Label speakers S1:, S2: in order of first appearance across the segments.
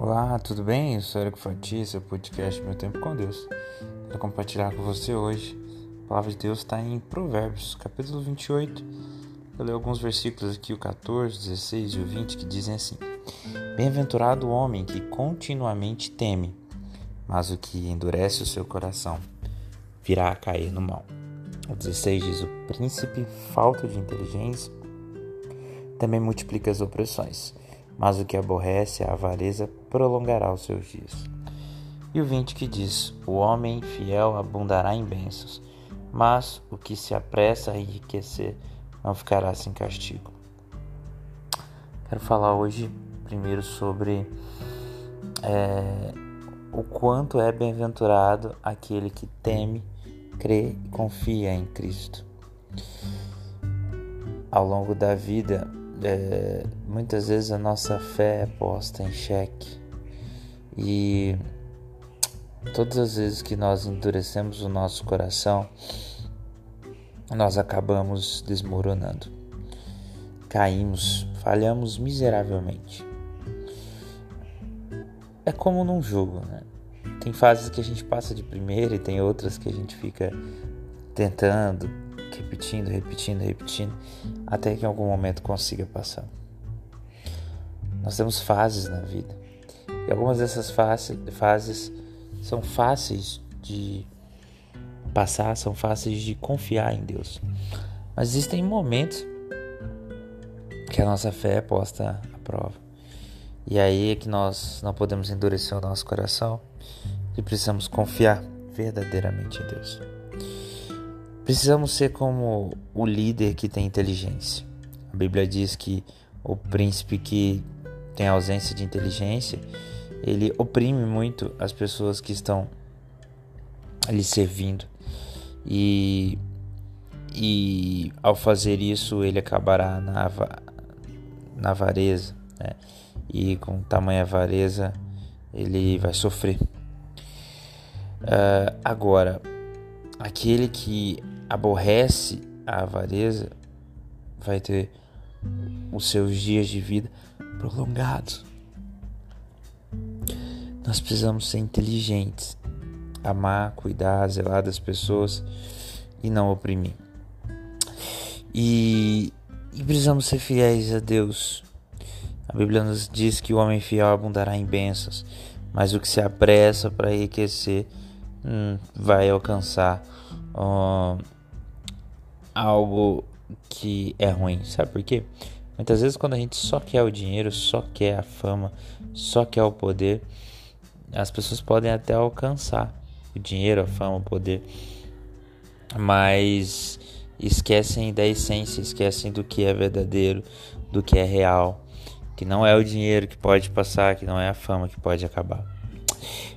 S1: Olá, tudo bem? Eu sou Eric Fati, seu podcast Meu Tempo com Deus. Quero compartilhar com você hoje. A palavra de Deus está em Provérbios, capítulo 28. Eu leio alguns versículos aqui, o 14, 16 e o 20, que dizem assim: Bem-aventurado o homem que continuamente teme, mas o que endurece o seu coração virá a cair no mal. O 16 diz: O príncipe, falta de inteligência, também multiplica as opressões mas o que aborrece a avareza prolongará os seus dias. E o 20 que diz: O homem fiel abundará em bênçãos, mas o que se apressa a enriquecer não ficará sem castigo. Quero falar hoje primeiro sobre é, o quanto é bem-aventurado aquele que teme, crê e confia em Cristo. Ao longo da vida, é, muitas vezes a nossa fé é posta em xeque e todas as vezes que nós endurecemos o nosso coração, nós acabamos desmoronando, caímos, falhamos miseravelmente. É como num jogo, né? Tem fases que a gente passa de primeira e tem outras que a gente fica tentando, repetindo, repetindo, repetindo, até que em algum momento consiga passar. Nós temos fases na vida. E algumas dessas fases são fáceis de passar, são fáceis de confiar em Deus. Mas existem momentos que a nossa fé é posta à prova. E aí é que nós não podemos endurecer o nosso coração e precisamos confiar verdadeiramente em Deus. Precisamos ser como o líder que tem inteligência. A Bíblia diz que o príncipe que tem ausência de inteligência, ele oprime muito as pessoas que estão lhe servindo. E, e ao fazer isso, ele acabará na, na avareza. Né? E com tamanha avareza, ele vai sofrer. Uh, agora, aquele que aborrece a avareza vai ter os seus dias de vida prolongados. Nós precisamos ser inteligentes, amar, cuidar, zelar das pessoas e não oprimir. E, e precisamos ser fiéis a Deus. A Bíblia nos diz que o homem fiel abundará em bênçãos, mas o que se apressa para enriquecer hum, vai alcançar. Hum, algo que é ruim. Sabe por quê? Muitas vezes quando a gente só quer o dinheiro, só quer a fama, só quer o poder, as pessoas podem até alcançar o dinheiro, a fama, o poder, mas esquecem da essência, esquecem do que é verdadeiro, do que é real, que não é o dinheiro que pode passar, que não é a fama que pode acabar.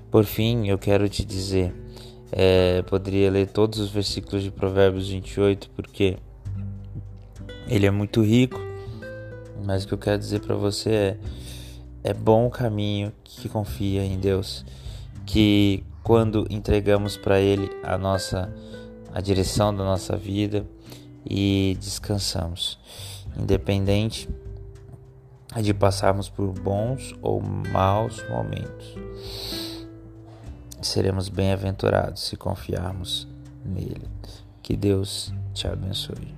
S1: Por fim, eu quero te dizer é, poderia ler todos os versículos de Provérbios 28 porque ele é muito rico. Mas o que eu quero dizer para você é: é bom o caminho que confia em Deus, que quando entregamos para Ele a nossa a direção da nossa vida e descansamos, independente de passarmos por bons ou maus momentos seremos bem-aventurados se confiarmos nele. Que Deus te abençoe.